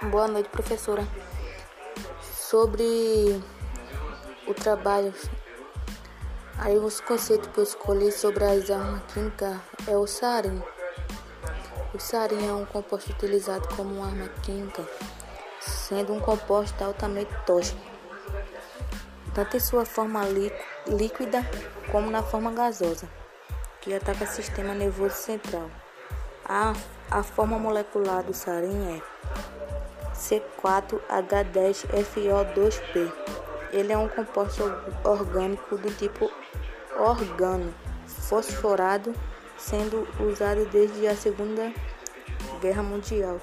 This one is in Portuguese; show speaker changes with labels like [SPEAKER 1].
[SPEAKER 1] Boa noite, professora. Sobre o trabalho, aí os conceitos que eu escolhi sobre as armas químicas é o sarin. O sarin é um composto utilizado como uma arma química, sendo um composto altamente tóxico, tanto em sua forma líquida como na forma gasosa, que ataca o sistema nervoso central. A, a forma molecular do sarin é C4H10FO2P. Ele é um composto orgânico do tipo organo fosforado, sendo usado desde a Segunda Guerra Mundial.